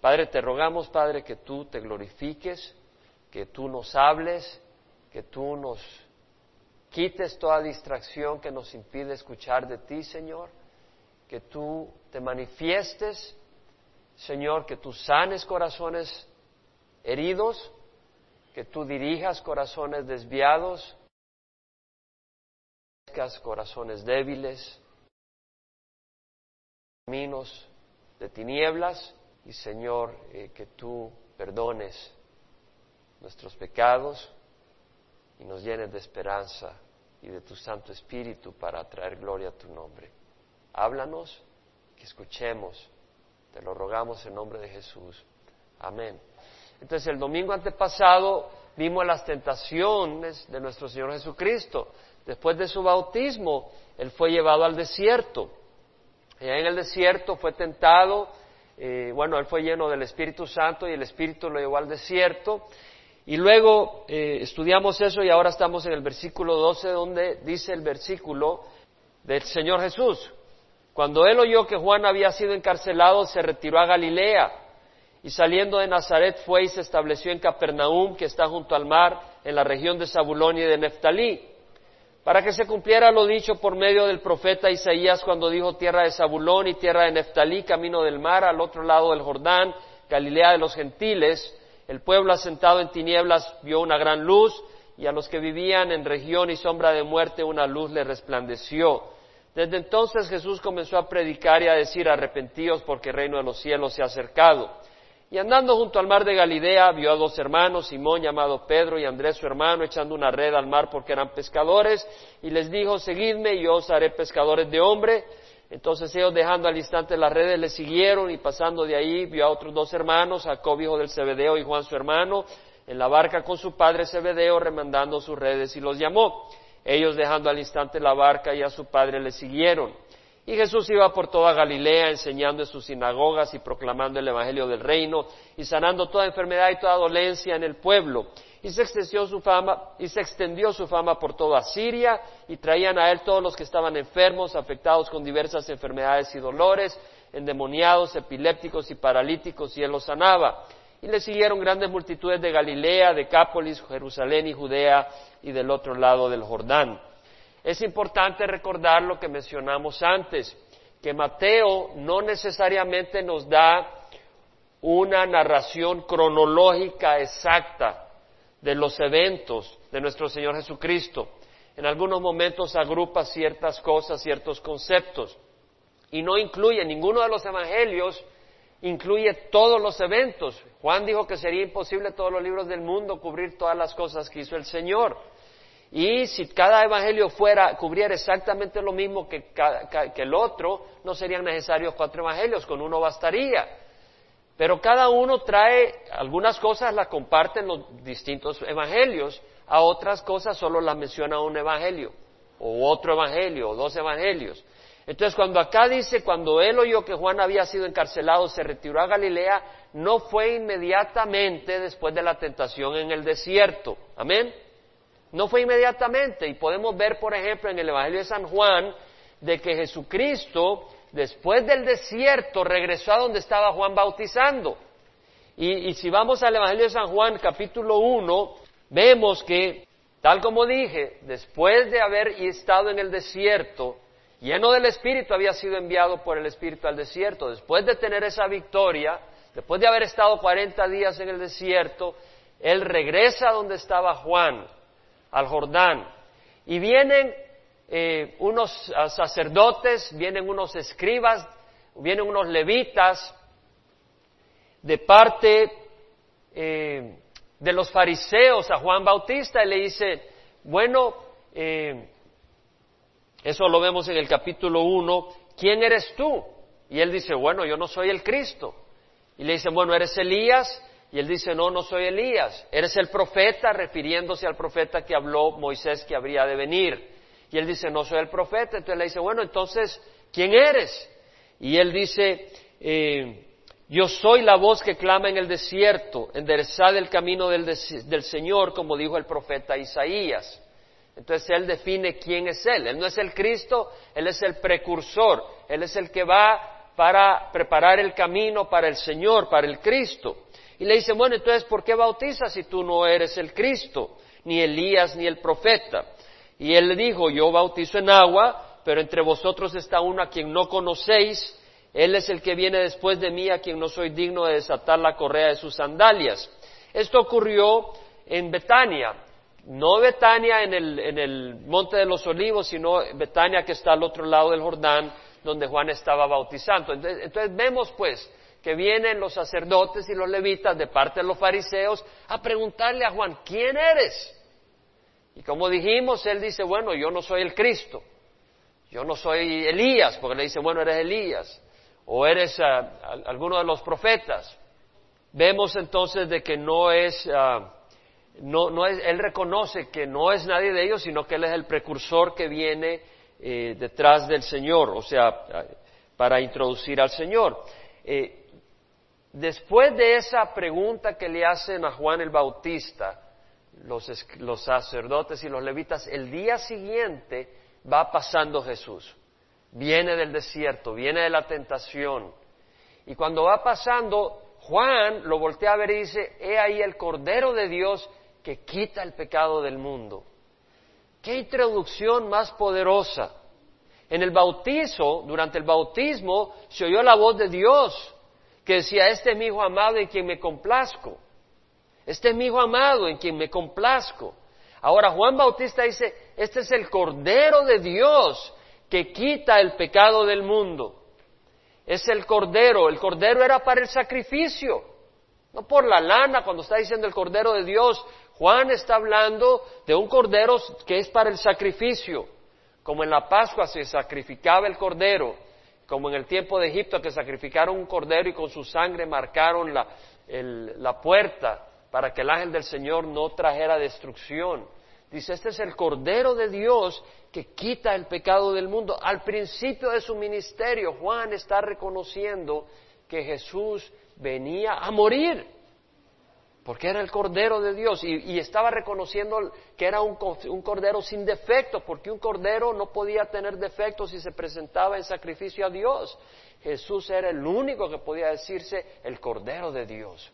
Padre, te rogamos, Padre, que tú te glorifiques, que tú nos hables, que tú nos quites toda distracción que nos impide escuchar de ti, Señor, que tú te manifiestes, Señor, que tú sanes corazones heridos, que tú dirijas corazones desviados, corazones débiles, caminos de tinieblas y Señor, eh, que tú perdones nuestros pecados y nos llenes de esperanza y de tu Santo Espíritu para traer gloria a tu nombre. Háblanos, que escuchemos. Te lo rogamos en nombre de Jesús. Amén. Entonces el domingo antepasado vimos las tentaciones de nuestro Señor Jesucristo. Después de su bautismo, Él fue llevado al desierto. Allá en el desierto fue tentado, eh, bueno, Él fue lleno del Espíritu Santo y el Espíritu lo llevó al desierto. Y luego eh, estudiamos eso y ahora estamos en el versículo 12 donde dice el versículo del Señor Jesús. Cuando Él oyó que Juan había sido encarcelado, se retiró a Galilea y saliendo de Nazaret fue y se estableció en Capernaum, que está junto al mar, en la región de Zabulón y de Neftalí, para que se cumpliera lo dicho por medio del profeta Isaías cuando dijo tierra de Zabulón y tierra de Neftalí, camino del mar, al otro lado del Jordán, Galilea de los gentiles. El pueblo asentado en tinieblas vio una gran luz y a los que vivían en región y sombra de muerte una luz le resplandeció. Desde entonces Jesús comenzó a predicar y a decir arrepentíos porque el reino de los cielos se ha acercado. Y andando junto al mar de Galilea, vio a dos hermanos, Simón llamado Pedro y Andrés su hermano, echando una red al mar porque eran pescadores, y les dijo, seguidme y yo os haré pescadores de hombre. Entonces ellos dejando al instante las redes le siguieron y pasando de ahí vio a otros dos hermanos, Jacob hijo del Zebedeo y Juan su hermano, en la barca con su padre Zebedeo remandando sus redes y los llamó. Ellos dejando al instante la barca y a su padre le siguieron. Y Jesús iba por toda Galilea enseñando en sus sinagogas y proclamando el Evangelio del reino y sanando toda enfermedad y toda dolencia en el pueblo. Y se extendió su fama, y se extendió su fama por toda Siria y traían a él todos los que estaban enfermos, afectados con diversas enfermedades y dolores, endemoniados, epilépticos y paralíticos, y él los sanaba. Y le siguieron grandes multitudes de Galilea, de Cápolis, Jerusalén y Judea y del otro lado del Jordán. Es importante recordar lo que mencionamos antes, que Mateo no necesariamente nos da una narración cronológica exacta de los eventos de nuestro Señor Jesucristo. En algunos momentos agrupa ciertas cosas, ciertos conceptos, y no incluye, ninguno de los evangelios incluye todos los eventos. Juan dijo que sería imposible todos los libros del mundo cubrir todas las cosas que hizo el Señor. Y si cada evangelio fuera, cubriera exactamente lo mismo que, el otro, no serían necesarios cuatro evangelios, con uno bastaría. Pero cada uno trae algunas cosas, las comparten los distintos evangelios, a otras cosas solo las menciona un evangelio, o otro evangelio, o dos evangelios. Entonces, cuando acá dice, cuando él oyó que Juan había sido encarcelado, se retiró a Galilea, no fue inmediatamente después de la tentación en el desierto. Amén. No fue inmediatamente y podemos ver, por ejemplo, en el Evangelio de San Juan, de que Jesucristo, después del desierto, regresó a donde estaba Juan bautizando. Y, si vamos al Evangelio de San Juan, capítulo 1, vemos que, tal como dije, después de haber estado en el desierto, lleno del Espíritu, había sido enviado por el Espíritu al desierto. Después de tener esa victoria, después de haber estado 40 días en el desierto, él regresa a donde estaba Juan al Jordán. Y vienen eh, unos sacerdotes, vienen unos escribas, vienen unos levitas de parte eh, de los fariseos a Juan Bautista y le dice, bueno, eh, eso lo vemos en el capítulo 1, ¿quién eres tú? Y él dice, bueno, yo no soy el Cristo. Y le dice, bueno, ¿eres Elías? Y él dice, no, no soy Elías, eres el profeta, refiriéndose al profeta que habló Moisés que habría de venir. Y él dice, no soy el profeta. Entonces le dice, bueno, entonces, ¿quién eres? Y él dice, eh, yo soy la voz que clama en el desierto, enderezad el camino del, del Señor, como dijo el profeta Isaías. Entonces él define quién es él. Él no es el Cristo, él es el precursor, él es el que va para preparar el camino para el Señor, para el Cristo. Y le dice, bueno, entonces, ¿por qué bautizas si tú no eres el Cristo, ni Elías, ni el profeta? Y él le dijo, yo bautizo en agua, pero entre vosotros está uno a quien no conocéis, él es el que viene después de mí, a quien no soy digno de desatar la correa de sus sandalias. Esto ocurrió en Betania, no Betania en el, en el Monte de los Olivos, sino Betania que está al otro lado del Jordán, donde Juan estaba bautizando. Entonces, vemos pues que vienen los sacerdotes y los levitas de parte de los fariseos a preguntarle a Juan, ¿quién eres? Y como dijimos, él dice, bueno, yo no soy el Cristo, yo no soy Elías, porque le dice, bueno, eres Elías, o eres ah, alguno de los profetas. Vemos entonces de que no es, ah, no, no es, él reconoce que no es nadie de ellos, sino que él es el precursor que viene eh, detrás del Señor, o sea, para introducir al Señor. Eh, después de esa pregunta que le hacen a Juan el Bautista, los, sacerdotes y los levitas, el día siguiente va pasando Jesús. Viene del desierto, viene de la tentación. Y cuando va pasando, Juan lo voltea a ver y dice, he ahí el Cordero de Dios que quita el pecado del mundo. Qué introducción más poderosa. En el bautizo, durante el bautismo, se oyó la voz de Dios que decía, este es mi hijo amado en quien me complazco. Este es mi hijo amado en quien me complazco. Ahora Juan Bautista dice, este es el Cordero de Dios que quita el pecado del mundo. Es el Cordero. El Cordero era para el sacrificio, no por la lana. Cuando está diciendo el Cordero de Dios, Juan está hablando de un cordero que es para el sacrificio, como en la Pascua se sacrificaba el cordero, como en el tiempo de Egipto que sacrificaron un cordero y con su sangre marcaron la, la puerta para que el ángel del Señor no trajera destrucción. Dice, este es el Cordero de Dios que quita el pecado del mundo. Al principio de su ministerio, Juan está reconociendo que Jesús venía a morir porque era el Cordero de Dios y, estaba reconociendo que era un, Cordero sin defecto, porque un Cordero no podía tener defectos si se presentaba en sacrificio a Dios. Jesús era el único que podía decirse el Cordero de Dios.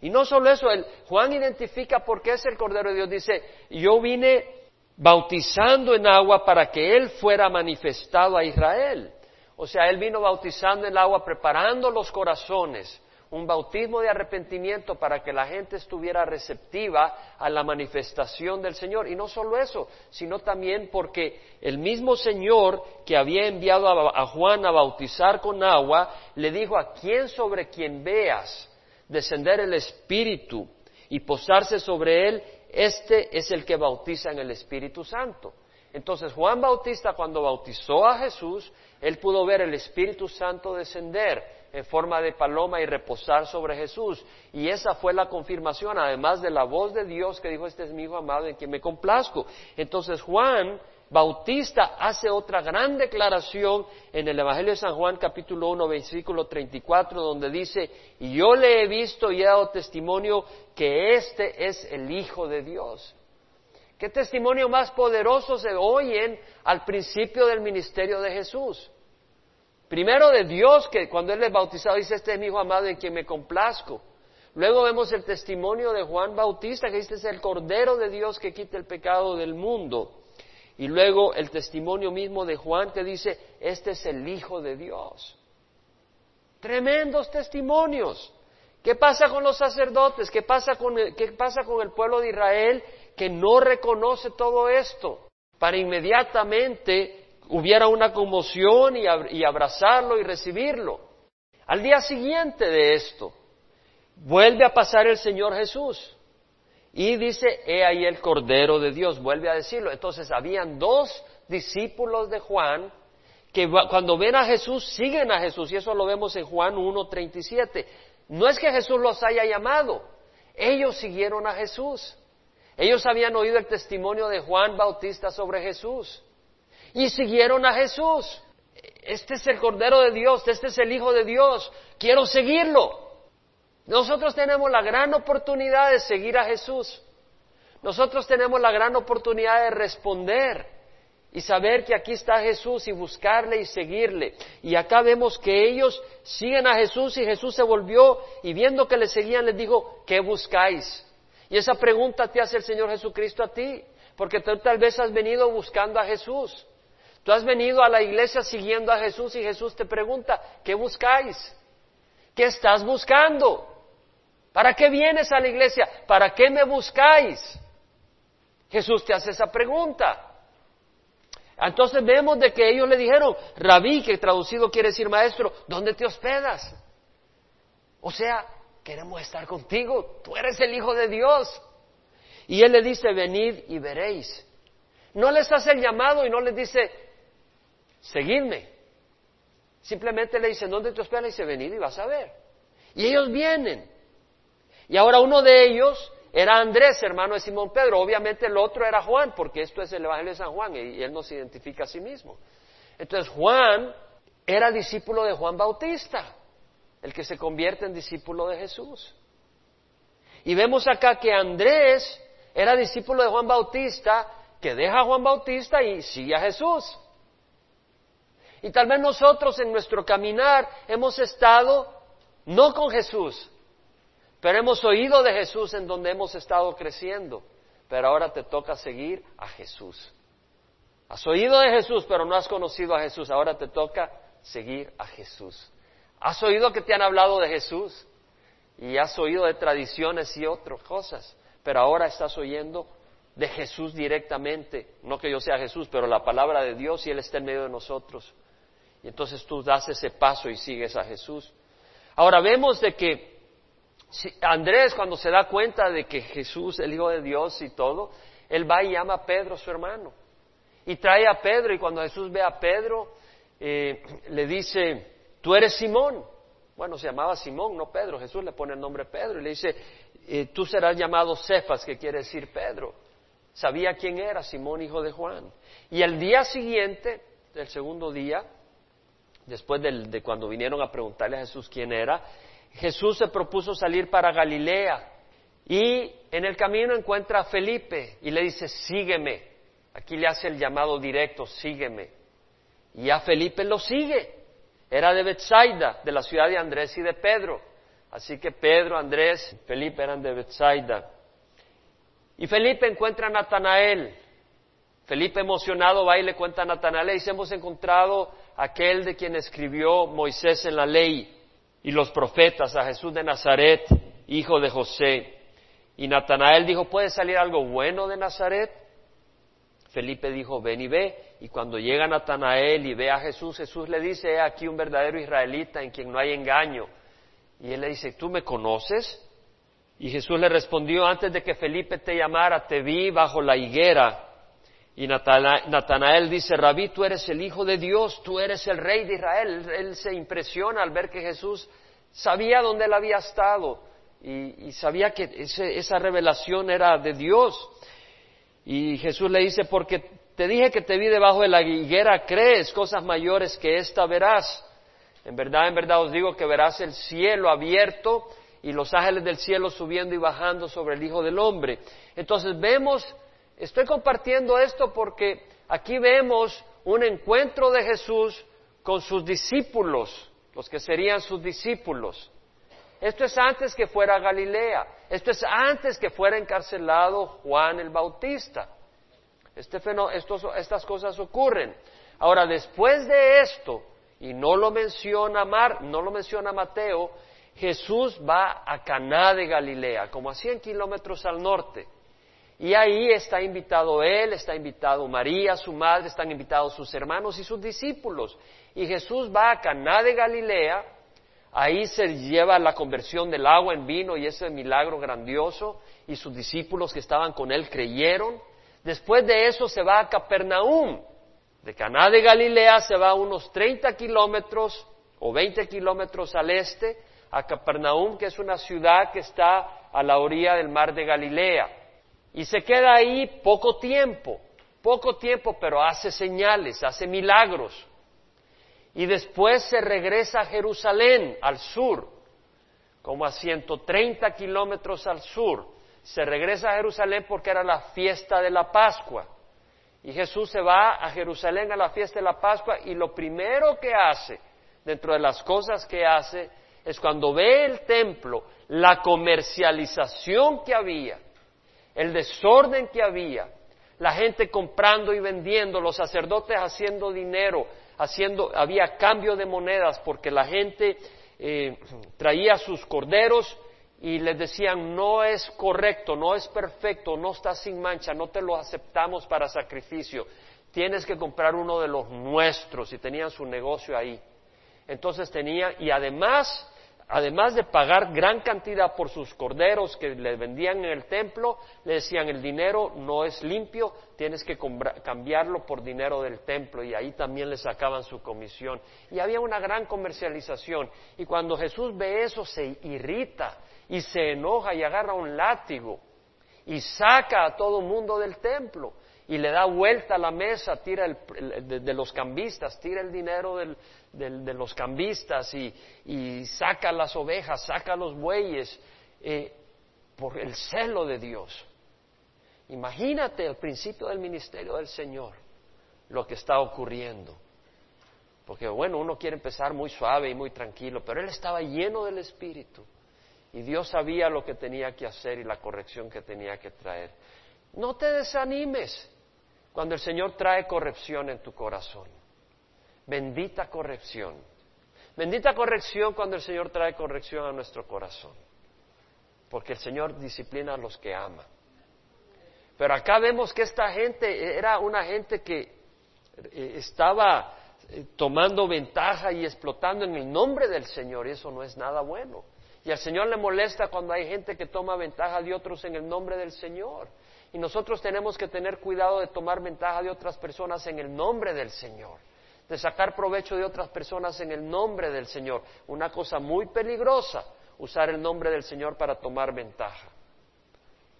Y no solo eso, el, Juan identifica por qué es el Cordero de Dios. Dice, yo vine bautizando en agua para que Él fuera manifestado a Israel. O sea, Él vino bautizando en agua, preparando los corazones un bautismo de arrepentimiento para que la gente estuviera receptiva a la manifestación del Señor. Y no solo eso, sino también porque el mismo Señor que había enviado a, Juan a bautizar con agua, le dijo a quien sobre quien veas descender el Espíritu y posarse sobre él, este es el que bautiza en el Espíritu Santo. Entonces Juan Bautista cuando bautizó a Jesús, él pudo ver el Espíritu Santo descender en forma de paloma y reposar sobre Jesús. Y esa fue la confirmación, además de la voz de Dios que dijo, este es mi Hijo amado en quien me complazco. Entonces Juan Bautista hace otra gran declaración en el Evangelio de San Juan capítulo 1 versículo 34 donde dice, y yo le he visto y he dado testimonio que este es el Hijo de Dios. ¿Qué testimonio más poderoso se oyen al principio del ministerio de Jesús? Primero de Dios, que cuando Él les bautizado dice, este es mi Hijo amado en quien me complazco. Luego vemos el testimonio de Juan Bautista, que dice, es el Cordero de Dios que quita el pecado del mundo. Y luego el testimonio mismo de Juan que dice, este es el Hijo de Dios. Tremendos testimonios. ¿Qué pasa con los sacerdotes? ¿Qué pasa con el, qué pasa con el pueblo de Israel que no reconoce todo esto? Para inmediatamente hubiera una conmoción y, abrazarlo y recibirlo. Al día siguiente de esto, vuelve a pasar el Señor Jesús y dice, he ahí el Cordero de Dios, vuelve a decirlo. Entonces habían dos discípulos de Juan que cuando ven a Jesús siguen a Jesús y eso lo vemos en Juan 1.37. No es que Jesús los haya llamado, ellos siguieron a Jesús. Ellos habían oído el testimonio de Juan Bautista sobre Jesús y siguieron a Jesús. Este es el Cordero de Dios, este es el Hijo de Dios, quiero seguirlo. Nosotros tenemos la gran oportunidad de seguir a Jesús. Nosotros tenemos la gran oportunidad de responder y saber que aquí está Jesús y buscarle y seguirle. Y acá vemos que ellos siguen a Jesús y Jesús se volvió y viendo que le seguían les dijo, ¿qué buscáis? Y esa pregunta te hace el Señor Jesucristo a ti, porque tú tal vez has venido buscando a Jesús. Tú has venido a la iglesia siguiendo a Jesús y Jesús te pregunta, ¿qué buscáis? ¿Qué estás buscando? ¿Para qué vienes a la iglesia? ¿Para qué me buscáis? Jesús te hace esa pregunta. Entonces vemos de que ellos le dijeron, rabí, que traducido quiere decir maestro, ¿dónde te hospedas? O sea, queremos estar contigo, tú eres el Hijo de Dios. Y él le dice, venid y veréis. No les hace el llamado y no les dice, seguidme. Simplemente le dice, ¿dónde te hospedas? Y dice, venid y vas a ver. Y ellos vienen. Y ahora uno de ellos era Andrés, hermano de Simón Pedro. Obviamente el otro era Juan, porque esto es el Evangelio de San Juan y él no se identifica a sí mismo. Entonces Juan era discípulo de Juan Bautista, el que se convierte en discípulo de Jesús. Y vemos acá que Andrés era discípulo de Juan Bautista, que deja a Juan Bautista y sigue a Jesús. Y tal vez nosotros en nuestro caminar hemos estado no con Jesús, pero hemos oído de Jesús en donde hemos estado creciendo, pero ahora te toca seguir a Jesús. Has oído de Jesús, pero no has conocido a Jesús, ahora te toca seguir a Jesús. Has oído que te han hablado de Jesús y has oído de tradiciones y otras cosas, pero ahora estás oyendo de Jesús directamente, no que yo sea Jesús, pero la palabra de Dios y Él está en medio de nosotros. Y entonces tú das ese paso y sigues a Jesús. Ahora vemos de que Andrés cuando se da cuenta de que Jesús, el Hijo de Dios y todo, él va y llama a Pedro, su hermano. Y trae a Pedro y cuando Jesús ve a Pedro, eh, le dice, tú eres Simón. Bueno, se llamaba Simón, no Pedro. Jesús le pone el nombre Pedro y le dice, eh, tú serás llamado Cefas, que quiere decir Pedro. Sabía quién era Simón, hijo de Juan. Y el día siguiente, el segundo día, después de cuando vinieron a preguntarle a Jesús quién era, Jesús se propuso salir para Galilea y en el camino encuentra a Felipe y le dice, sígueme. Aquí le hace el llamado directo, sígueme. Y a Felipe lo sigue. Era de Bethsaida, de la ciudad de Andrés y de Pedro. Así que Pedro, Andrés, Felipe eran de Bethsaida. Y Felipe encuentra a Natanael. Felipe emocionado va y le cuenta a Natanael, y dice, hemos encontrado aquel de quien escribió Moisés en la ley y los profetas a Jesús de Nazaret, hijo de José. Y Natanael dijo, ¿puede salir algo bueno de Nazaret? Felipe dijo, ven y ve. Y cuando llega Natanael y ve a Jesús, Jesús le dice, he aquí un verdadero israelita en quien no hay engaño. Y él le dice, ¿tú me conoces? Y Jesús le respondió, antes de que Felipe te llamara, te vi bajo la higuera y Natanael dice, Rabí, tú eres el Hijo de Dios, tú eres el Rey de Israel. Él, se impresiona al ver que Jesús sabía dónde él había estado y, sabía que esa revelación era de Dios. Y Jesús le dice, porque te dije que te vi debajo de la higuera, crees cosas mayores que esta verás. En verdad, en verdad os digo que verás el cielo abierto y los ángeles del cielo subiendo y bajando sobre el Hijo del Hombre. Entonces vemos Estoy compartiendo esto porque aquí vemos un encuentro de Jesús con sus discípulos, los que serían sus discípulos. Esto es antes que fuera Galilea, esto es antes que fuera encarcelado Juan el Bautista. Este estas cosas ocurren. Ahora, después de esto, y no lo menciona Mar, no lo menciona Mateo, Jesús va a Caná de Galilea, como a 100 kilómetros al norte. Y ahí está invitado él, está invitado María, su madre, están invitados sus hermanos y sus discípulos. Y Jesús va a Caná de Galilea, ahí se lleva la conversión del agua en vino y ese milagro grandioso, y sus discípulos que estaban con él creyeron. Después de eso se va a Capernaum. De Caná de Galilea se va unos 30 kilómetros o 20 kilómetros al este a Capernaum, que es una ciudad que está a la orilla del mar de Galilea. Y se queda ahí poco tiempo, poco tiempo, pero hace señales, hace milagros. Y después se regresa a Jerusalén, al sur, como a 130 kilómetros al sur. Se regresa a Jerusalén porque era la fiesta de la Pascua. Y Jesús se va a Jerusalén a la fiesta de la Pascua y lo primero que hace, dentro de las cosas que hace, es cuando ve el templo, la comercialización que había, el desorden que había, la gente comprando y vendiendo, los sacerdotes haciendo dinero, haciendo, había cambio de monedas porque la gente eh, traía sus corderos y les decían, no es correcto, no es perfecto, no está sin mancha, no te lo aceptamos para sacrificio, tienes que comprar uno de los nuestros y tenían su negocio ahí. Entonces tenía, y además, además de pagar gran cantidad por sus corderos que le vendían en el templo, le decían, el dinero no es limpio, tienes que cambiarlo por dinero del templo y ahí también le sacaban su comisión. Y había una gran comercialización. Y cuando Jesús ve eso se irrita y se enoja y agarra un látigo y saca a todo mundo del templo y le da vuelta a la mesa, tira el, de, los cambistas, tira el dinero de los cambistas y, saca las ovejas, saca los bueyes eh, por el celo de Dios. Imagínate el principio del ministerio del Señor, lo que está ocurriendo. Porque bueno, uno quiere empezar muy suave y muy tranquilo, pero él estaba lleno del Espíritu. Y Dios sabía lo que tenía que hacer y la corrección que tenía que traer. No te desanimes cuando el Señor trae corrección en tu corazón. Bendita corrección. Bendita corrección cuando el Señor trae corrección a nuestro corazón. Porque el Señor disciplina a los que ama. Pero acá vemos que esta gente era una gente que eh, estaba eh, tomando ventaja y explotando en el nombre del Señor y eso no es nada bueno. Y al Señor le molesta cuando hay gente que toma ventaja de otros en el nombre del Señor. Y nosotros tenemos que tener cuidado de tomar ventaja de otras personas en el nombre del Señor, de sacar provecho de otras personas en el nombre del Señor. Una cosa muy peligrosa, usar el nombre del Señor para tomar ventaja.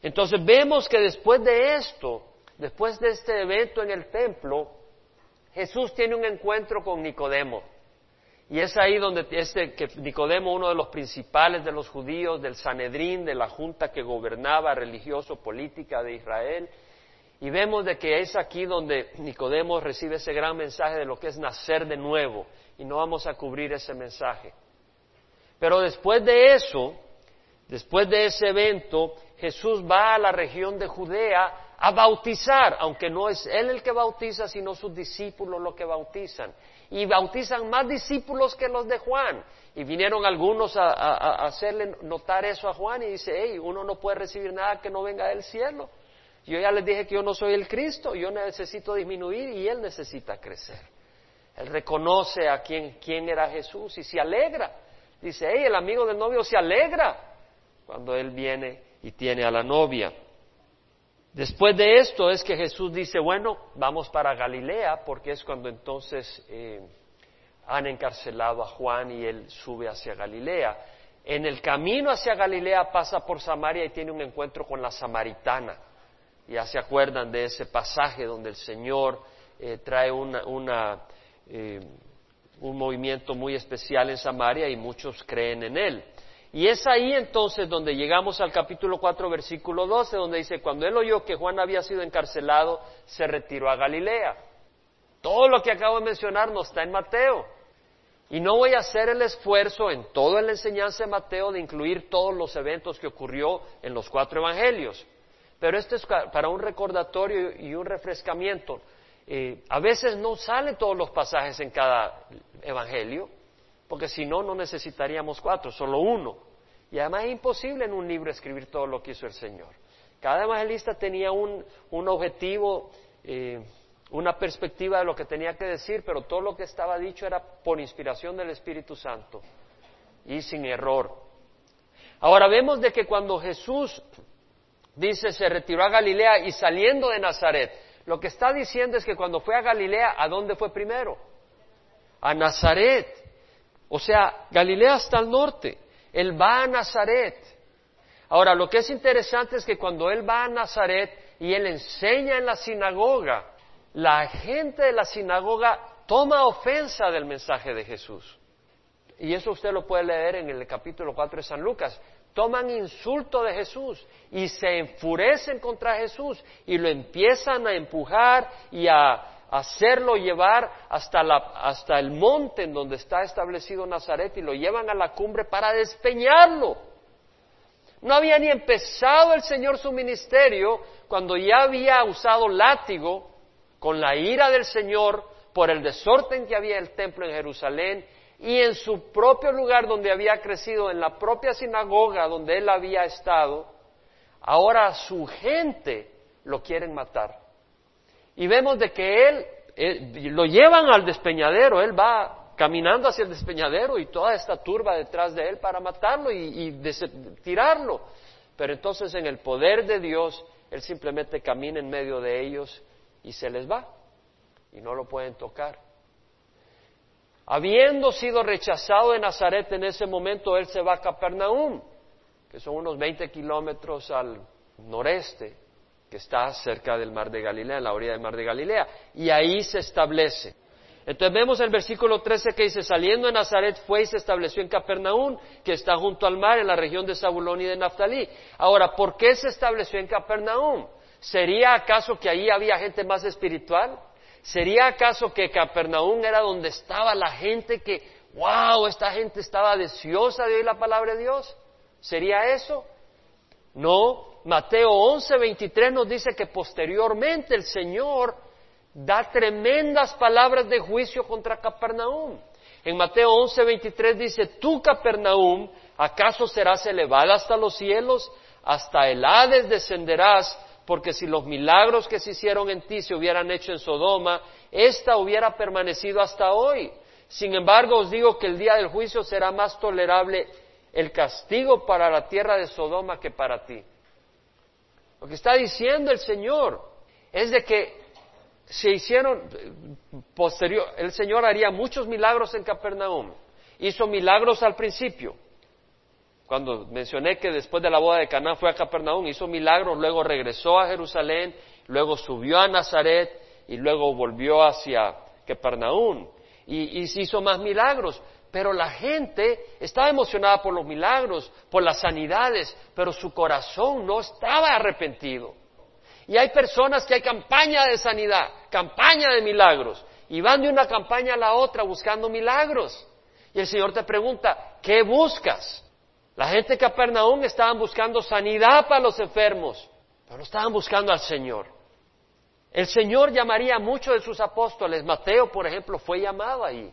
Entonces vemos que después de esto, después de este evento en el templo, Jesús tiene un encuentro con Nicodemo. Y es ahí donde este, que Nicodemo, uno de los principales de los judíos, del Sanedrín, de la junta que gobernaba religioso-política de Israel, y vemos de que es aquí donde Nicodemo recibe ese gran mensaje de lo que es nacer de nuevo, y no vamos a cubrir ese mensaje. Pero después de eso, después de ese evento, Jesús va a la región de Judea a bautizar, aunque no es él el que bautiza, sino sus discípulos los que bautizan y bautizan más discípulos que los de Juan. Y vinieron algunos a, hacerle notar eso a Juan y dice, hey, uno no puede recibir nada que no venga del cielo. Yo ya les dije que yo no soy el Cristo, yo necesito disminuir y él necesita crecer. Él reconoce a quién, era Jesús y se alegra. Dice, hey, el amigo del novio se alegra cuando él viene y tiene a la novia. Después de esto es que Jesús dice, bueno, vamos para Galilea, porque es cuando entonces eh, han encarcelado a Juan y él sube hacia Galilea. En el camino hacia Galilea pasa por Samaria y tiene un encuentro con la samaritana. Ya se acuerdan de ese pasaje donde el Señor eh, trae eh, un movimiento muy especial en Samaria y muchos creen en él. Y es ahí entonces donde llegamos al capítulo 4, versículo 12, donde dice, cuando él oyó que Juan había sido encarcelado, se retiró a Galilea. Todo lo que acabo de mencionar no está en Mateo. Y no voy a hacer el esfuerzo en toda la enseñanza de Mateo de incluir todos los eventos que ocurrió en los cuatro evangelios. Pero esto es para un recordatorio y un refrescamiento. Eh, a veces no salen todos los pasajes en cada evangelio porque si no, no necesitaríamos cuatro, solo uno. Y además es imposible en un libro escribir todo lo que hizo el Señor. Cada evangelista tenía un, objetivo, eh, una perspectiva de lo que tenía que decir, pero todo lo que estaba dicho era por inspiración del Espíritu Santo y sin error. Ahora vemos de que cuando Jesús dice se retiró a Galilea y saliendo de Nazaret, lo que está diciendo es que cuando fue a Galilea, ¿a dónde fue primero? A Nazaret. O sea, Galilea está al norte. Él va a Nazaret. Ahora, lo que es interesante es que cuando él va a Nazaret y él enseña en la sinagoga, la gente de la sinagoga toma ofensa del mensaje de Jesús. Y eso usted lo puede leer en el capítulo 4 de San Lucas. Toman insulto de Jesús y se enfurecen contra Jesús y lo empiezan a empujar y a hacerlo llevar hasta, la, hasta el monte en donde está establecido Nazaret y lo llevan a la cumbre para despeñarlo. No había ni empezado el Señor su ministerio cuando ya había usado látigo con la ira del Señor por el desorden que había en el templo en Jerusalén y en su propio lugar donde había crecido, en la propia sinagoga donde él había estado, ahora su gente lo quieren matar. Y vemos de que él, lo llevan al despeñadero, él va caminando hacia el despeñadero y toda esta turba detrás de él para matarlo y, y tirarlo. Pero entonces en el poder de Dios, él simplemente camina en medio de ellos y se les va y no lo pueden tocar. Habiendo sido rechazado de Nazaret en ese momento, él se va a Capernaum, que son unos 20 kilómetros al noreste, que está cerca del mar de Galilea, en la orilla del mar de Galilea, y ahí se establece. Entonces vemos el versículo 13 que dice, saliendo de Nazaret fue y se estableció en Capernaum, que está junto al mar, en la región de Zabulón y de Naftalí. Ahora, ¿por qué se estableció en Capernaum? ¿Sería acaso que ahí había gente más espiritual? ¿Sería acaso que Capernaum era donde estaba la gente que, wow, esta gente estaba deseosa de oír la palabra de Dios? ¿Sería eso? No, Mateo 11, 23 nos dice que posteriormente el Señor da tremendas palabras de juicio contra Capernaum. En Mateo 11, 23 dice, tú Capernaum, ¿acaso serás elevada hasta los cielos? Hasta el Hades descenderás porque si los milagros que se hicieron en ti se hubieran hecho en Sodoma, ésta hubiera permanecido hasta hoy. Sin embargo, os digo que el día del juicio será más tolerable el castigo para la tierra de Sodoma que para ti. Lo que está diciendo el Señor es de que se hicieron posterior, el Señor haría muchos milagros en Capernaum. Hizo milagros al principio, cuando mencioné que después de la boda de Caná fue a Capernaum, hizo milagros, luego regresó a Jerusalén, luego subió a Nazaret y luego volvió hacia Capernaum y, y hizo más milagros. Pero la gente estaba emocionada por los milagros, por las sanidades, pero su corazón no estaba arrepentido. Y hay personas que hay campaña de sanidad, campaña de milagros, y van de una campaña a la otra buscando milagros. Y el Señor te pregunta, ¿qué buscas? La gente de Capernaum estaban buscando sanidad para los enfermos, pero no estaban buscando al Señor. El Señor llamaría a muchos de sus apóstoles. Mateo, por ejemplo, fue llamado ahí,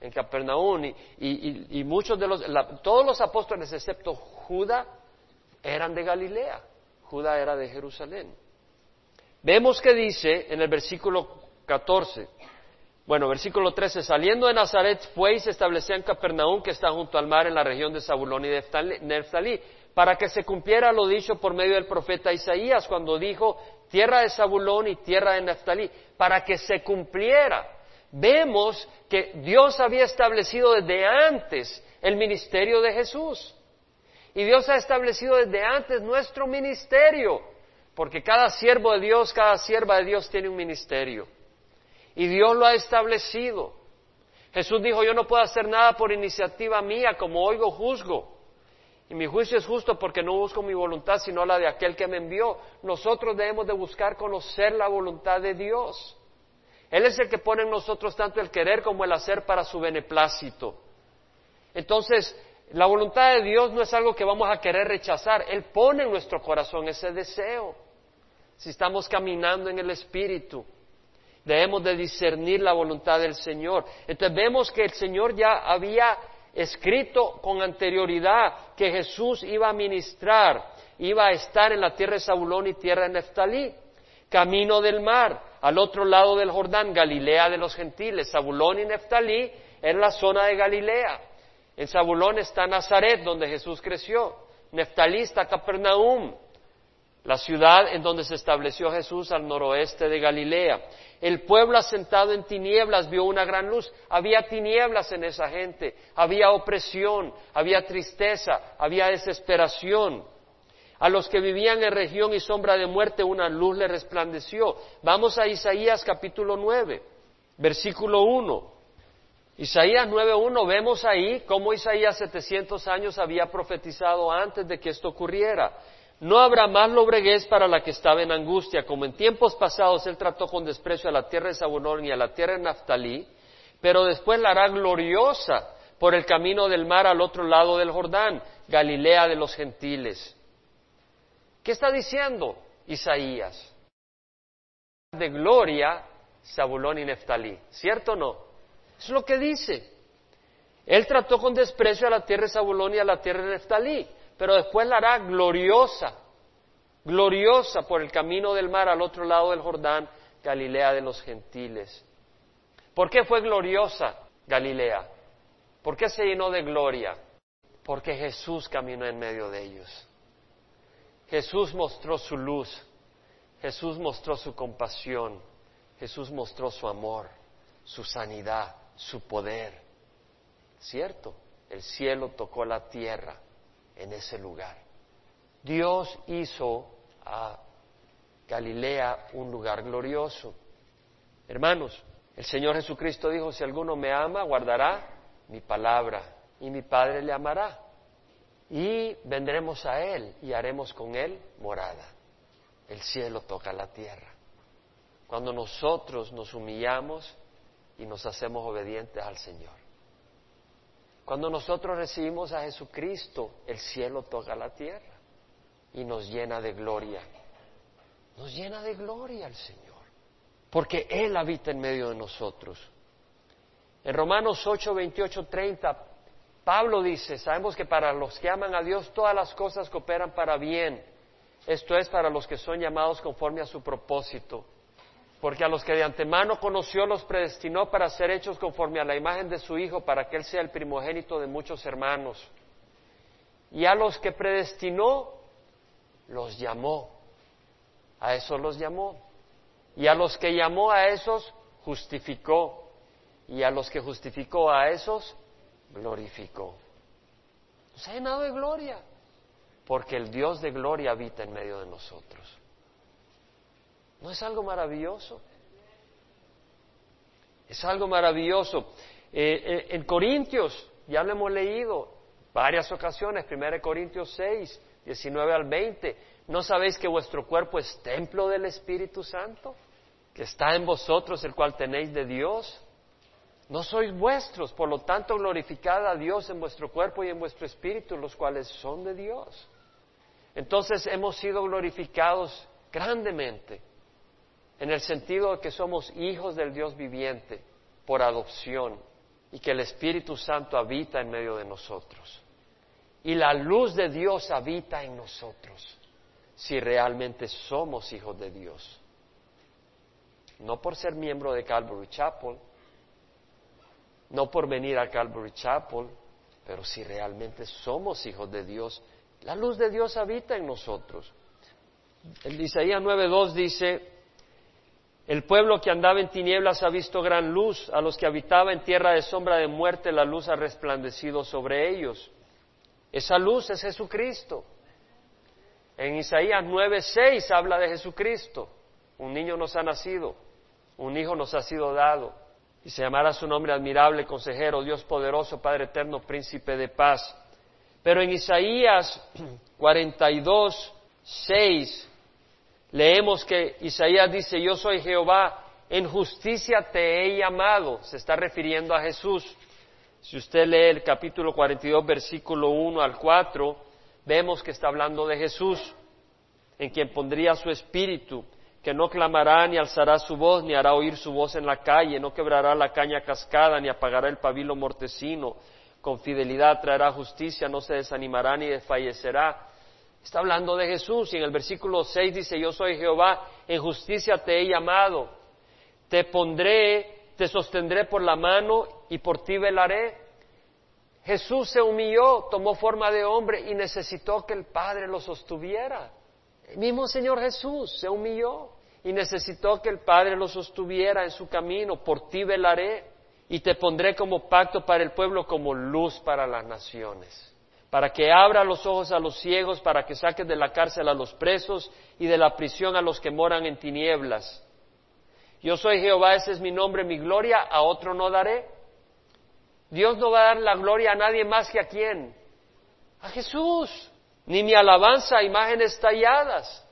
en Capernaum, y, muchos de los, todos los apóstoles, excepto Judá, eran de Galilea. Judá era de Jerusalén. Vemos que dice en el versículo 14, bueno, versículo 13, saliendo de Nazaret fue y se estableció en Capernaum, que está junto al mar en la región de Zabulón y de Neftalí, para que se cumpliera lo dicho por medio del profeta Isaías cuando dijo, tierra de Zabulón y tierra de Neftalí, para que se cumpliera. Vemos que Dios había establecido desde antes el ministerio de Jesús. Y Dios ha establecido desde antes nuestro ministerio, porque cada siervo de Dios, cada sierva de Dios tiene un ministerio. Y Dios lo ha establecido. Jesús dijo, yo no puedo hacer nada por iniciativa mía, como oigo juzgo. Y mi juicio es justo porque no busco mi voluntad, sino la de aquel que me envió. Nosotros debemos de buscar conocer la voluntad de Dios. Él es el que pone en nosotros tanto el querer como el hacer para su beneplácito. Entonces, la voluntad de Dios no es algo que vamos a querer rechazar. Él pone en nuestro corazón ese deseo. Si estamos caminando en el Espíritu. Debemos de discernir la voluntad del Señor. Entonces vemos que el Señor ya había escrito con anterioridad que Jesús iba a ministrar, iba a estar en la tierra de Zabulón y tierra de Neftalí, camino del mar, al otro lado del Jordán, Galilea de los gentiles. Zabulón y Neftalí en la zona de Galilea. En Zabulón está Nazaret, donde Jesús creció. Neftalí está Capernaum, la ciudad en donde se estableció Jesús al noroeste de Galilea. El pueblo asentado en tinieblas vio una gran luz. Había tinieblas en esa gente, había opresión, había tristeza, había desesperación. A los que vivían en región y sombra de muerte una luz le resplandeció. Vamos a Isaías capítulo 9, versículo 1. Isaías 9.1 vemos ahí cómo Isaías 700 años había profetizado antes de que esto ocurriera. No habrá más lobreguez para la que estaba en angustia, como en tiempos pasados él trató con desprecio a la tierra de Zabulón y a la tierra de Naftalí, pero después la hará gloriosa por el camino del mar al otro lado del Jordán, Galilea de los gentiles. ¿Qué está diciendo Isaías? De gloria, Zabulón y Neftalí, ¿cierto o no? es lo que dice. Él trató con desprecio a la tierra de Zabulón y a la tierra de Neftalí, pero después la hará gloriosa, gloriosa por el camino del mar al otro lado del Jordán, Galilea de los gentiles. ¿Por qué fue gloriosa Galilea? ¿Por qué se llenó de gloria? Porque Jesús caminó en medio de ellos. Jesús mostró su luz, Jesús mostró su compasión, Jesús mostró su amor, su sanidad, su poder. ¿Cierto? El cielo tocó la tierra en ese lugar. Dios hizo a Galilea un lugar glorioso. Hermanos, el Señor Jesucristo dijo, si alguno me ama, guardará mi palabra y mi Padre le amará. Y vendremos a Él y haremos con Él morada. El cielo toca la tierra. Cuando nosotros nos humillamos y nos hacemos obedientes al Señor. Cuando nosotros recibimos a Jesucristo, el cielo toca la tierra y nos llena de gloria. Nos llena de gloria el Señor, porque Él habita en medio de nosotros. En Romanos 8, 28, 30, Pablo dice, sabemos que para los que aman a Dios todas las cosas cooperan para bien. Esto es para los que son llamados conforme a su propósito porque a los que de antemano conoció los predestinó para ser hechos conforme a la imagen de su Hijo, para que Él sea el primogénito de muchos hermanos. Y a los que predestinó, los llamó. A esos los llamó. Y a los que llamó a esos, justificó. Y a los que justificó a esos, glorificó. Nos ha llenado de gloria, porque el Dios de gloria habita en medio de nosotros. ¿No es algo maravilloso? Es algo maravilloso. Eh, eh, en Corintios, ya lo hemos leído varias ocasiones, 1 Corintios 6, 19 al 20, ¿no sabéis que vuestro cuerpo es templo del Espíritu Santo? Que está en vosotros, el cual tenéis de Dios. No sois vuestros, por lo tanto glorificad a Dios en vuestro cuerpo y en vuestro espíritu, los cuales son de Dios. Entonces hemos sido glorificados grandemente en el sentido de que somos hijos del Dios viviente por adopción y que el Espíritu Santo habita en medio de nosotros. Y la luz de Dios habita en nosotros si realmente somos hijos de Dios. No por ser miembro de Calvary Chapel, no por venir a Calvary Chapel, pero si realmente somos hijos de Dios, la luz de Dios habita en nosotros. El Isaías 9.2 dice, el pueblo que andaba en tinieblas ha visto gran luz, a los que habitaban en tierra de sombra de muerte la luz ha resplandecido sobre ellos. Esa luz es Jesucristo. En Isaías 9:6 habla de Jesucristo. Un niño nos ha nacido, un hijo nos ha sido dado, y se llamará su nombre admirable, consejero, Dios poderoso, Padre eterno, príncipe de paz. Pero en Isaías 42:6 Leemos que Isaías dice, yo soy Jehová, en justicia te he llamado. Se está refiriendo a Jesús. Si usted lee el capítulo 42, versículo 1 al 4, vemos que está hablando de Jesús, en quien pondría su espíritu, que no clamará ni alzará su voz, ni hará oír su voz en la calle, no quebrará la caña cascada, ni apagará el pabilo mortecino. Con fidelidad traerá justicia, no se desanimará ni desfallecerá Está hablando de Jesús y en el versículo 6 dice, yo soy Jehová, en justicia te he llamado, te pondré, te sostendré por la mano y por ti velaré. Jesús se humilló, tomó forma de hombre y necesitó que el Padre lo sostuviera. El mismo Señor Jesús se humilló y necesitó que el Padre lo sostuviera en su camino. Por ti velaré y te pondré como pacto para el pueblo, como luz para las naciones para que abra los ojos a los ciegos, para que saque de la cárcel a los presos y de la prisión a los que moran en tinieblas. Yo soy Jehová, ese es mi nombre, mi gloria, a otro no daré. Dios no va a dar la gloria a nadie más que a quién. A Jesús. Ni mi alabanza a imágenes talladas.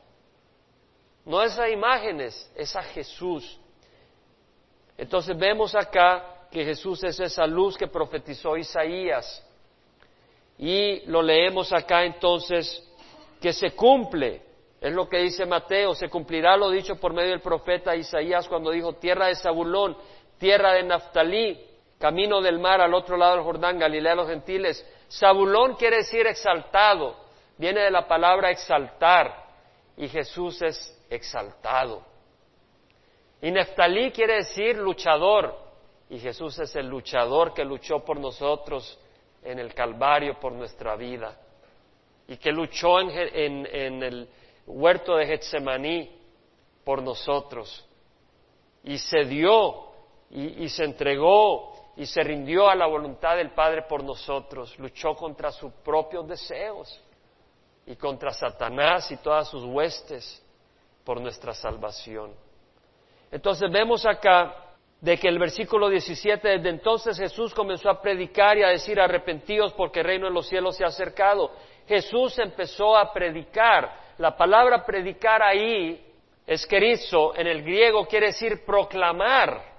No es a imágenes, es a Jesús. Entonces vemos acá que Jesús es esa luz que profetizó Isaías. Y lo leemos acá entonces que se cumple. Es lo que dice Mateo, se cumplirá lo dicho por medio del profeta Isaías cuando dijo tierra de Zabulón, tierra de Naftalí, camino del mar al otro lado del Jordán, Galilea de los gentiles. Zabulón quiere decir exaltado, viene de la palabra exaltar y Jesús es exaltado. Y Neftalí quiere decir luchador y Jesús es el luchador que luchó por nosotros en el Calvario por nuestra vida. Y que luchó en, el huerto de Getsemaní por nosotros. Y se dio y, se entregó y se rindió a la voluntad del Padre por nosotros, luchó contra sus propios deseos y contra Satanás y todas sus huestes por nuestra salvación. Entonces vemos acá de que el versículo 17, desde entonces Jesús comenzó a predicar y a decir arrepentíos porque el reino de los cielos se ha acercado. Jesús empezó a predicar. La palabra predicar ahí, esquerizo, en el griego quiere decir proclamar,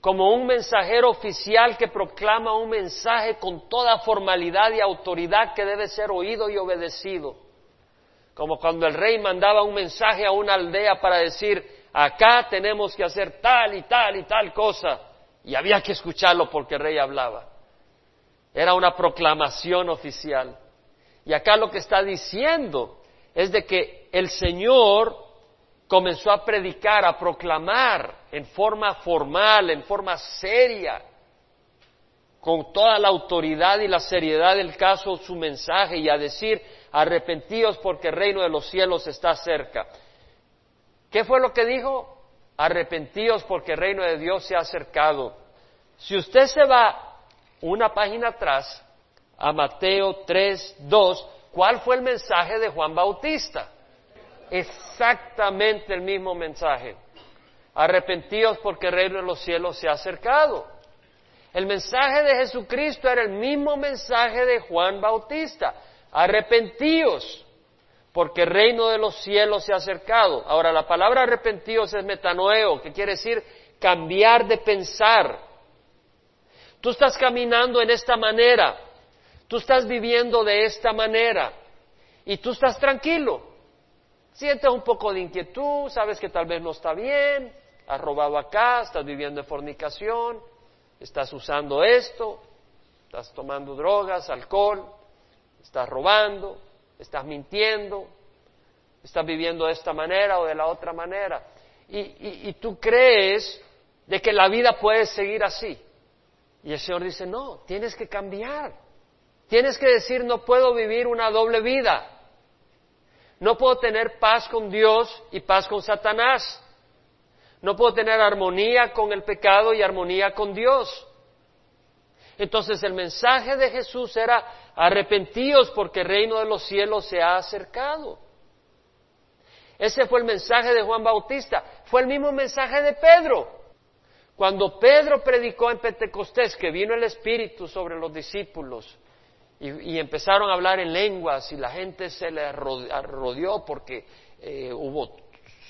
como un mensajero oficial que proclama un mensaje con toda formalidad y autoridad que debe ser oído y obedecido. Como cuando el rey mandaba un mensaje a una aldea para decir, acá tenemos que hacer tal y tal y tal cosa. Y había que escucharlo porque el rey hablaba. Era una proclamación oficial. Y acá lo que está diciendo es de que el Señor comenzó a predicar, a proclamar en forma formal, en forma seria, con toda la autoridad y la seriedad del caso su mensaje y a decir, arrepentíos porque el reino de los cielos está cerca. ¿Qué fue lo que dijo? Arrepentíos porque el reino de Dios se ha acercado. Si usted se va una página atrás a Mateo 3, 2, ¿cuál fue el mensaje de Juan Bautista? Exactamente el mismo mensaje. Arrepentíos porque el reino de los cielos se ha acercado. El mensaje de Jesucristo era el mismo mensaje de Juan Bautista. Arrepentíos porque el reino de los cielos se ha acercado. Ahora, la palabra arrepentidos es metanoeo, que quiere decir cambiar de pensar. Tú estás caminando en esta manera, tú estás viviendo de esta manera y tú estás tranquilo. Sientes un poco de inquietud, sabes que tal vez no está bien, has robado acá, estás viviendo en fornicación, estás usando esto, estás tomando drogas, alcohol, estás robando, estás mintiendo, estás viviendo de esta manera o de la otra manera. Y, tú crees de que la vida puede seguir así. Y el Señor dice, no, tienes que cambiar. Tienes que decir, no puedo vivir una doble vida. No puedo tener paz con Dios y paz con Satanás. No puedo tener armonía con el pecado y armonía con Dios. Entonces el mensaje de Jesús era arrepentíos porque el reino de los cielos se ha acercado. Ese fue el mensaje de Juan Bautista. Fue el mismo mensaje de Pedro. Cuando Pedro predicó en Pentecostés que vino el Espíritu sobre los discípulos y, empezaron a hablar en lenguas y la gente se le rodeó porque eh, hubo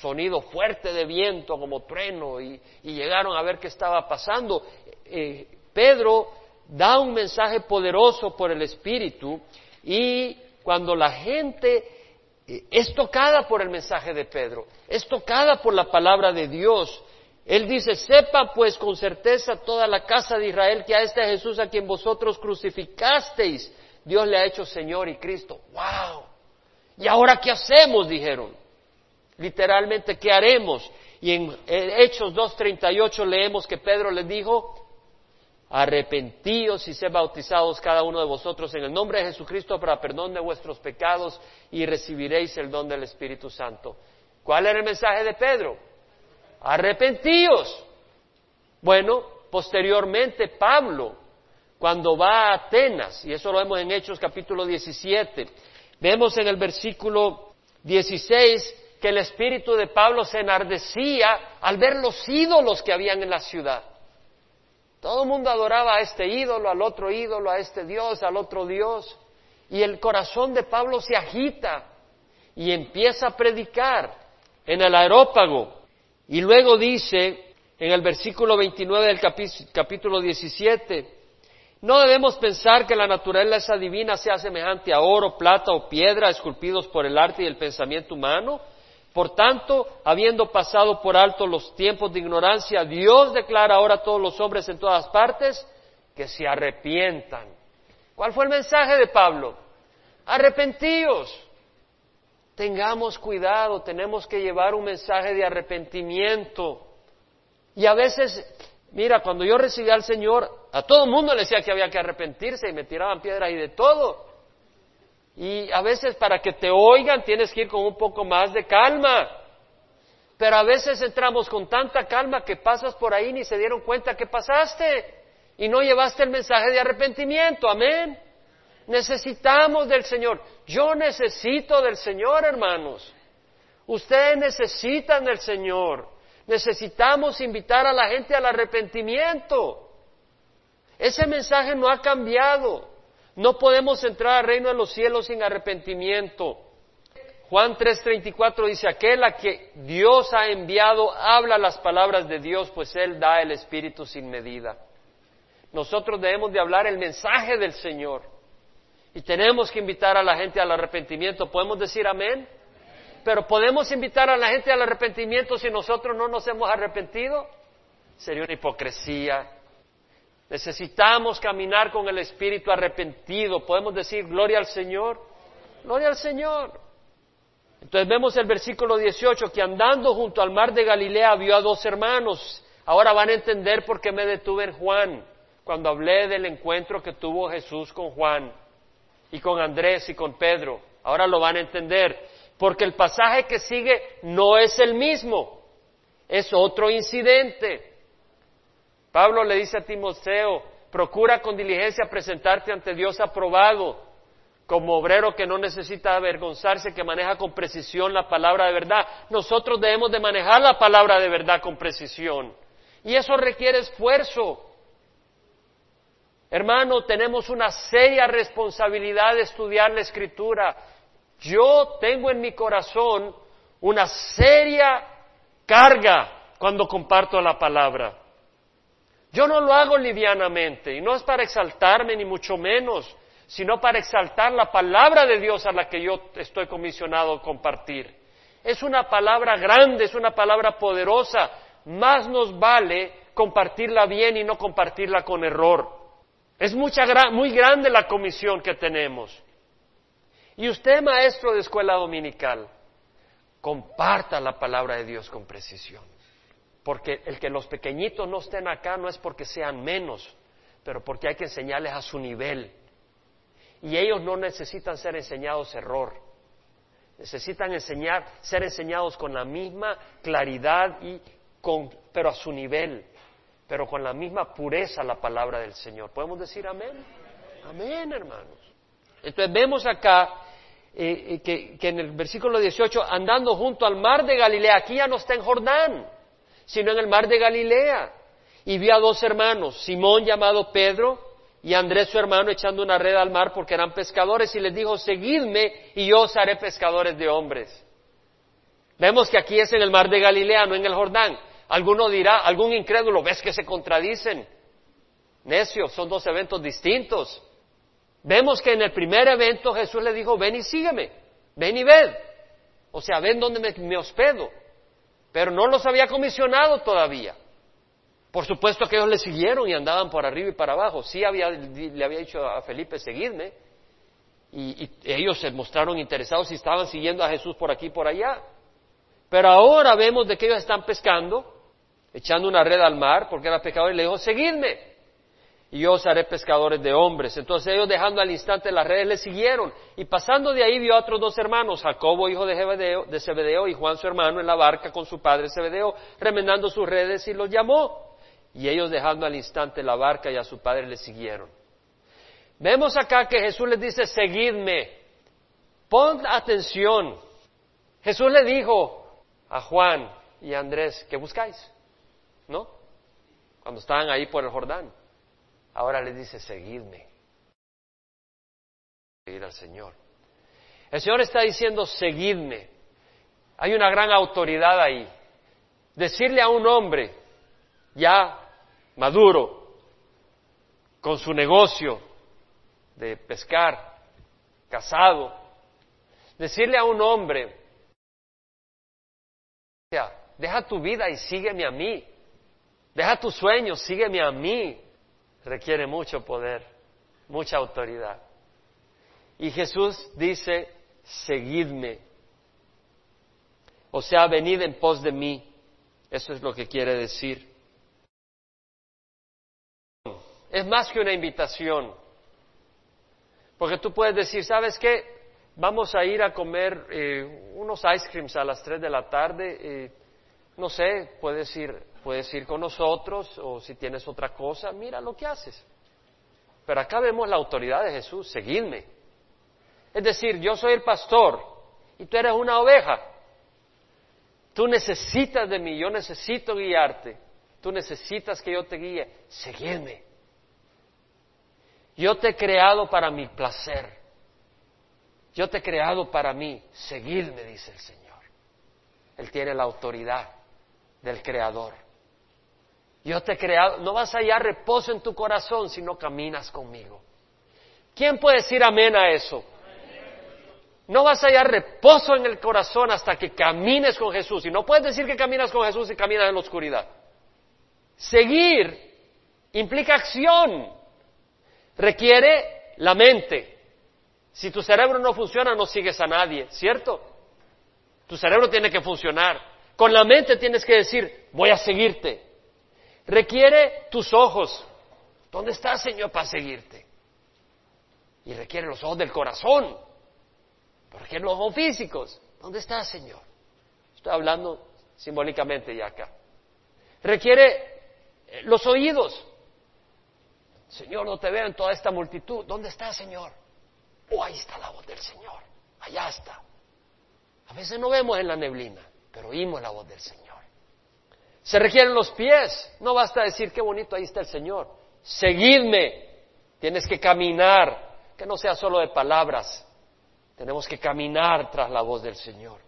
sonido fuerte de viento como trueno y, llegaron a ver qué estaba pasando. Eh, Pedro da un mensaje poderoso por el Espíritu y cuando la gente eh, es tocada por el mensaje de Pedro, es tocada por la palabra de Dios, él dice, sepa pues con certeza toda la casa de Israel que a este Jesús a quien vosotros crucificasteis, Dios le ha hecho Señor y Cristo. ¡Wow! ¿Y ahora qué hacemos? dijeron. Literalmente, ¿qué haremos? Y en Hechos 2.38 leemos que Pedro les dijo, arrepentíos y sed bautizados cada uno de vosotros en el nombre de Jesucristo para perdón de vuestros pecados y recibiréis el don del Espíritu Santo. ¿Cuál era el mensaje de Pedro? Arrepentíos. Bueno, posteriormente Pablo, cuando va a Atenas, y eso lo vemos en Hechos capítulo 17, vemos en el versículo 16 que el espíritu de Pablo se enardecía al ver los ídolos que habían en la ciudad. Todo el mundo adoraba a este ídolo, al otro ídolo, a este Dios, al otro Dios. Y el corazón de Pablo se agita y empieza a predicar en el aerópago. Y luego dice en el versículo 29 del capítulo 17, no debemos pensar que la naturaleza divina sea semejante a oro, plata o piedra esculpidos por el arte y el pensamiento humano. Por tanto, habiendo pasado por alto los tiempos de ignorancia, Dios declara ahora a todos los hombres en todas partes que se arrepientan. ¿Cuál fue el mensaje de Pablo? Arrepentíos. Tengamos cuidado, tenemos que llevar un mensaje de arrepentimiento. Y a veces, mira, cuando yo recibí al Señor, a todo el mundo le decía que había que arrepentirse y me tiraban piedras y de todo. Y a veces para que te oigan tienes que ir con un poco más de calma. Pero a veces entramos con tanta calma que pasas por ahí ni se dieron cuenta que pasaste y no llevaste el mensaje de arrepentimiento. Amén. Necesitamos del Señor. Yo necesito del Señor, hermanos. Ustedes necesitan del Señor. Necesitamos invitar a la gente al arrepentimiento. Ese mensaje no ha cambiado. No podemos entrar al reino de los cielos sin arrepentimiento. Juan 3:34 dice, aquel a que Dios ha enviado habla las palabras de Dios, pues Él da el Espíritu sin medida. Nosotros debemos de hablar el mensaje del Señor y tenemos que invitar a la gente al arrepentimiento. ¿Podemos decir amén? Pero ¿podemos invitar a la gente al arrepentimiento si nosotros no nos hemos arrepentido? Sería una hipocresía. Necesitamos caminar con el Espíritu arrepentido. ¿Podemos decir gloria al Señor? Gloria al Señor. Entonces vemos el versículo 18 que andando junto al mar de Galilea vio a dos hermanos. Ahora van a entender por qué me detuve en Juan cuando hablé del encuentro que tuvo Jesús con Juan y con Andrés y con Pedro. Ahora lo van a entender porque el pasaje que sigue no es el mismo, es otro incidente. Pablo le dice a Timoteo, procura con diligencia presentarte ante Dios aprobado, como obrero que no necesita avergonzarse, que maneja con precisión la palabra de verdad. Nosotros debemos de manejar la palabra de verdad con precisión. Y eso requiere esfuerzo. Hermano, tenemos una seria responsabilidad de estudiar la escritura. Yo tengo en mi corazón una seria carga cuando comparto la palabra. Yo no lo hago livianamente y no es para exaltarme ni mucho menos, sino para exaltar la palabra de Dios a la que yo estoy comisionado a compartir. Es una palabra grande, es una palabra poderosa, más nos vale compartirla bien y no compartirla con error. Es muy grande la comisión que tenemos. Y usted, maestro de escuela dominical, comparta la palabra de Dios con precisión. Porque el que los pequeñitos no estén acá no es porque sean menos, pero porque hay que enseñarles a su nivel. Y ellos no necesitan ser enseñados error. Necesitan enseñar, ser enseñados con la misma claridad y con, pero a su nivel, pero con la misma pureza la palabra del Señor. ¿Podemos decir amén? Amén, hermanos. Entonces vemos acá eh, eh, que, en el versículo 18, andando junto al mar de Galilea, aquí ya no está en Jordán, sino en el mar de Galilea, y vi a dos hermanos, Simón llamado Pedro y Andrés su hermano echando una red al mar porque eran pescadores y les dijo, seguidme y yo os haré pescadores de hombres. Vemos que aquí es en el mar de Galilea, no en el Jordán. Alguno dirá, algún incrédulo, ves que se contradicen. Necio, son dos eventos distintos. Vemos que en el primer evento Jesús le dijo, ven y sígueme, ven y ved. O sea, ven donde me, hospedo. Pero no los había comisionado todavía. Por supuesto que ellos le siguieron y andaban por arriba y para abajo. Sí había, le había dicho a Felipe, seguirme. Y, ellos se mostraron interesados y estaban siguiendo a Jesús por aquí y por allá. Pero ahora vemos de que ellos están pescando, echando una red al mar, porque era pescador, y le dijo, seguidme y yo os haré pescadores de hombres. Entonces ellos dejando al instante las redes le siguieron y pasando de ahí vio a otros dos hermanos, Jacobo hijo de, Zebedeo, de Zebedeo y Juan su hermano en la barca con su padre Zebedeo, remendando sus redes y los llamó. Y ellos dejando al instante la barca y a su padre le siguieron. Vemos acá que Jesús les dice, seguidme, pon atención. Jesús le dijo a Juan y a Andrés, ¿qué buscáis? ¿No? cuando estaban ahí por el Jordán. Ahora les dice, seguidme. Seguir al Señor. El Señor está diciendo, seguidme. Hay una gran autoridad ahí. Decirle a un hombre ya maduro, con su negocio de pescar, casado, decirle a un hombre, deja tu vida y sígueme a mí, deja tus sueños, sígueme a mí, requiere mucho poder, mucha autoridad. Y Jesús dice, seguidme. O sea, venid en pos de mí. Eso es lo que quiere decir. Es más que una invitación. Porque tú puedes decir, ¿sabes qué? Vamos a ir a comer eh, unos ice creams a las tres de la tarde. Eh, no sé, puedes ir, puedes ir con nosotros o si tienes otra cosa, mira lo que haces. Pero acá vemos la autoridad de Jesús, seguidme. Es decir, yo soy el pastor y tú eres una oveja. Tú necesitas de mí, yo necesito guiarte. Tú necesitas que yo te guíe. Seguidme. Yo te he creado para mi placer. Yo te he creado para mí. Seguidme, dice el Señor. Él tiene la autoridad del Creador. Yo te he creado, no vas a hallar reposo en tu corazón si no caminas conmigo. ¿Quién puede decir amén a eso? No vas a hallar reposo en el corazón hasta que camines con Jesús. Y no puedes decir que caminas con Jesús y caminas en la oscuridad. Seguir implica acción, requiere la mente. Si tu cerebro no funciona, no sigues a nadie, ¿cierto? Tu cerebro tiene que funcionar. Con la mente tienes que decir, voy a seguirte. Requiere tus ojos. ¿Dónde estás, Señor, para seguirte? Y requiere los ojos del corazón. Requiere los ojos físicos. ¿Dónde estás, Señor? Estoy hablando simbólicamente ya acá. Requiere eh, los oídos. Señor, no te veo en toda esta multitud. ¿Dónde estás, Señor? Oh, ahí está la voz del Señor. Allá está. A veces no vemos en la neblina pero oímos la voz del Señor. Se requieren los pies, no basta decir qué bonito ahí está el Señor. Seguidme, tienes que caminar, que no sea solo de palabras, tenemos que caminar tras la voz del Señor.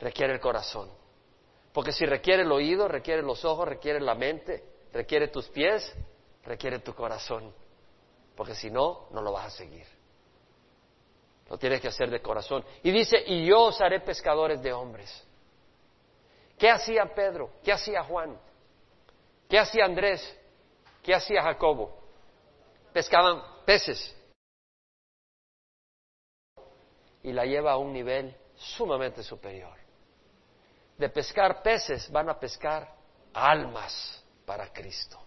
Requiere el corazón, porque si requiere el oído, requiere los ojos, requiere la mente, requiere tus pies, requiere tu corazón, porque si no, no lo vas a seguir. Lo tienes que hacer de corazón. Y dice, y yo os haré pescadores de hombres. ¿Qué hacía Pedro? ¿Qué hacía Juan? ¿Qué hacía Andrés? ¿Qué hacía Jacobo? Pescaban peces. Y la lleva a un nivel sumamente superior. De pescar peces van a pescar almas para Cristo.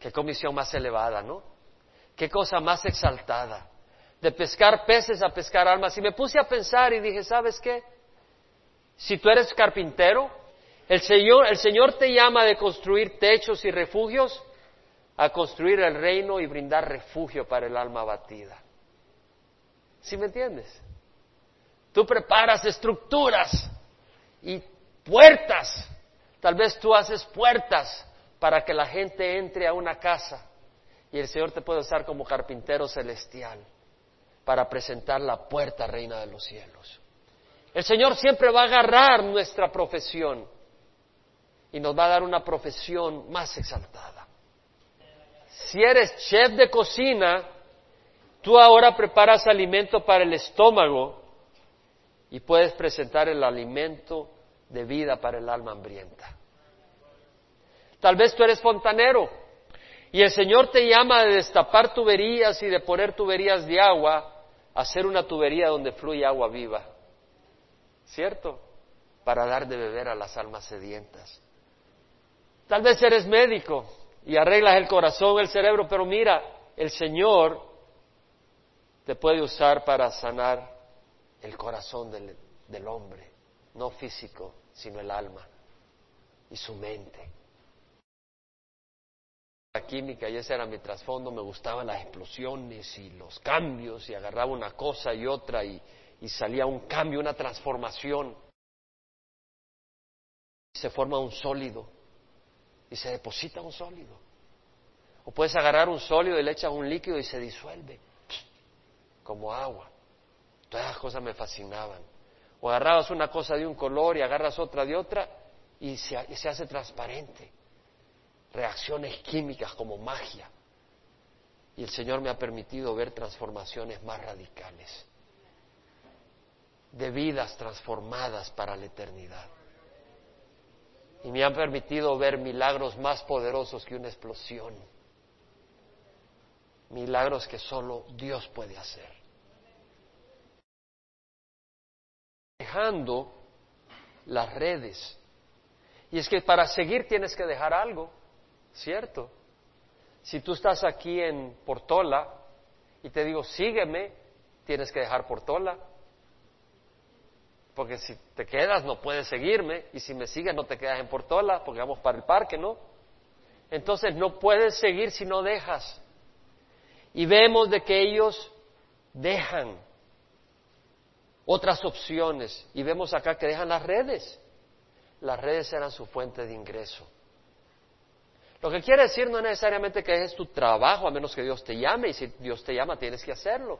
Qué comisión más elevada, ¿no? Qué cosa más exaltada. De pescar peces a pescar almas. Y me puse a pensar y dije, ¿sabes qué? Si tú eres carpintero, el Señor, el Señor te llama de construir techos y refugios a construir el reino y brindar refugio para el alma abatida. ¿Sí me entiendes? Tú preparas estructuras y puertas. Tal vez tú haces puertas para que la gente entre a una casa y el Señor te puede usar como carpintero celestial para presentar la puerta reina de los cielos. El Señor siempre va a agarrar nuestra profesión y nos va a dar una profesión más exaltada. Si eres chef de cocina, tú ahora preparas alimento para el estómago y puedes presentar el alimento de vida para el alma hambrienta. Tal vez tú eres fontanero y el Señor te llama de destapar tuberías y de poner tuberías de agua a hacer una tubería donde fluye agua viva. ¿Cierto? Para dar de beber a las almas sedientas. Tal vez eres médico y arreglas el corazón, el cerebro, pero mira, el Señor te puede usar para sanar el corazón del, hombre, no físico, sino el alma y su mente. La química, y ese era mi trasfondo, me gustaban las explosiones y los cambios, y agarraba una cosa y otra, y, y salía un cambio, una transformación. Se forma un sólido. y se deposita un sólido. O puedes agarrar un sólido y le echas un líquido y se disuelve como agua. Todas las cosas me fascinaban. O agarrabas una cosa de un color y agarras otra de otra y se, y se hace transparente. Reacciones químicas como magia. Y el Señor me ha permitido ver transformaciones más radicales, de vidas transformadas para la eternidad. Y me han permitido ver milagros más poderosos que una explosión. Milagros que solo Dios puede hacer. Dejando las redes. Y es que para seguir tienes que dejar algo, ¿cierto? Si tú estás aquí en Portola y te digo, sígueme, tienes que dejar Portola. Porque si te quedas no puedes seguirme y si me sigues no te quedas en Portola porque vamos para el parque, ¿no? Entonces no puedes seguir si no dejas. Y vemos de que ellos dejan otras opciones y vemos acá que dejan las redes. Las redes eran su fuente de ingreso. Lo que quiere decir no es necesariamente que dejes tu trabajo a menos que Dios te llame y si Dios te llama tienes que hacerlo.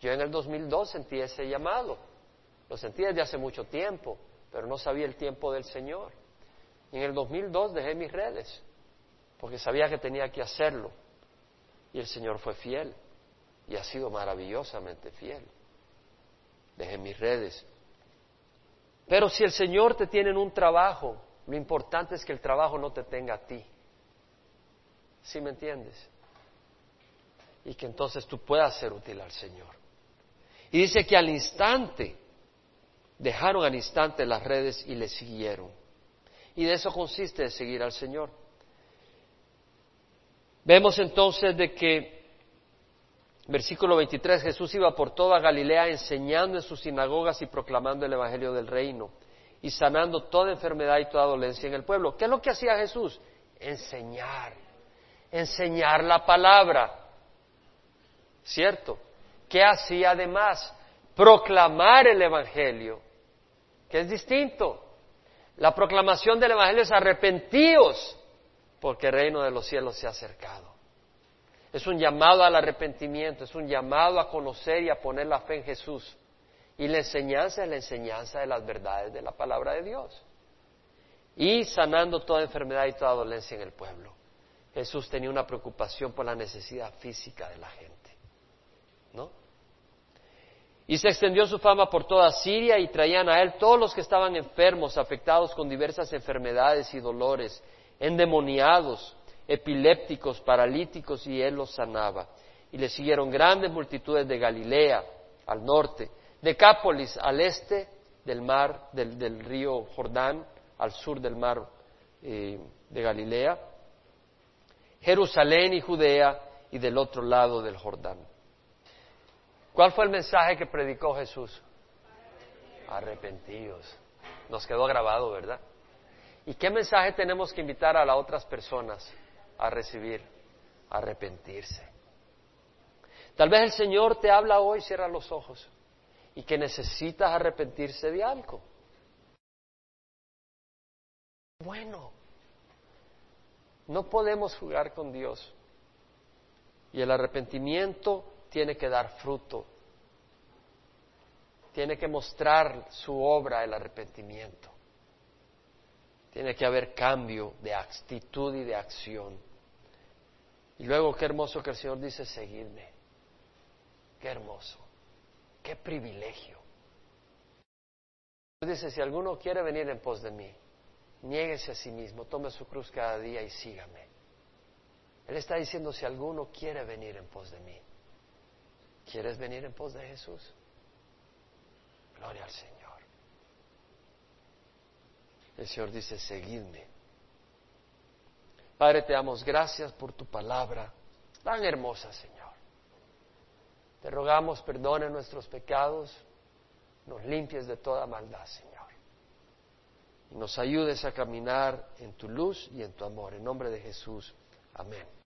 Yo en el 2002 sentí ese llamado. Lo sentí desde hace mucho tiempo, pero no sabía el tiempo del Señor. Y en el 2002 dejé mis redes porque sabía que tenía que hacerlo. Y el Señor fue fiel y ha sido maravillosamente fiel. Dejé mis redes. Pero si el Señor te tiene en un trabajo, lo importante es que el trabajo no te tenga a ti. ¿Sí me entiendes? Y que entonces tú puedas ser útil al Señor. Y dice que al instante, dejaron al instante las redes y le siguieron. Y de eso consiste de seguir al Señor. Vemos entonces de que, versículo 23, Jesús iba por toda Galilea enseñando en sus sinagogas y proclamando el Evangelio del Reino y sanando toda enfermedad y toda dolencia en el pueblo. ¿Qué es lo que hacía Jesús? Enseñar enseñar la palabra. ¿Cierto? ¿Qué hacía además? Proclamar el Evangelio, es distinto. La proclamación del Evangelio es arrepentíos, porque el reino de los cielos se ha acercado. Es un llamado al arrepentimiento, es un llamado a conocer y a poner la fe en Jesús. Y la enseñanza es la enseñanza de las verdades de la palabra de Dios. Y sanando toda enfermedad y toda dolencia en el pueblo. Jesús tenía una preocupación por la necesidad física de la gente. Y se extendió su fama por toda Siria y traían a él todos los que estaban enfermos, afectados con diversas enfermedades y dolores, endemoniados, epilépticos, paralíticos, y él los sanaba. Y le siguieron grandes multitudes de Galilea, al norte, de Cápolis, al este del mar, del, río Jordán, al sur del mar eh, de Galilea, Jerusalén y Judea y del otro lado del Jordán. ¿Cuál fue el mensaje que predicó Jesús? Arrepentidos. Nos quedó grabado, ¿verdad? ¿Y qué mensaje tenemos que invitar a las otras personas a recibir? Arrepentirse. Tal vez el Señor te habla hoy, cierra los ojos, y que necesitas arrepentirse de algo. Bueno, no podemos jugar con Dios. Y el arrepentimiento tiene que dar fruto. Tiene que mostrar su obra el arrepentimiento. Tiene que haber cambio de actitud y de acción. Y luego qué hermoso que el Señor dice, seguidme. Qué hermoso. Qué privilegio. Dice, si alguno quiere venir en pos de mí, Niéguese a sí mismo, tome su cruz cada día y sígame. Él está diciendo, si alguno quiere venir en pos de mí, ¿quieres venir en pos de Jesús? Gloria al Señor. El Señor dice, seguidme. Padre, te damos gracias por tu palabra tan hermosa, Señor. Te rogamos, perdone nuestros pecados, nos limpies de toda maldad, Señor y nos ayudes a caminar en tu luz y en tu amor. En nombre de Jesús. Amén.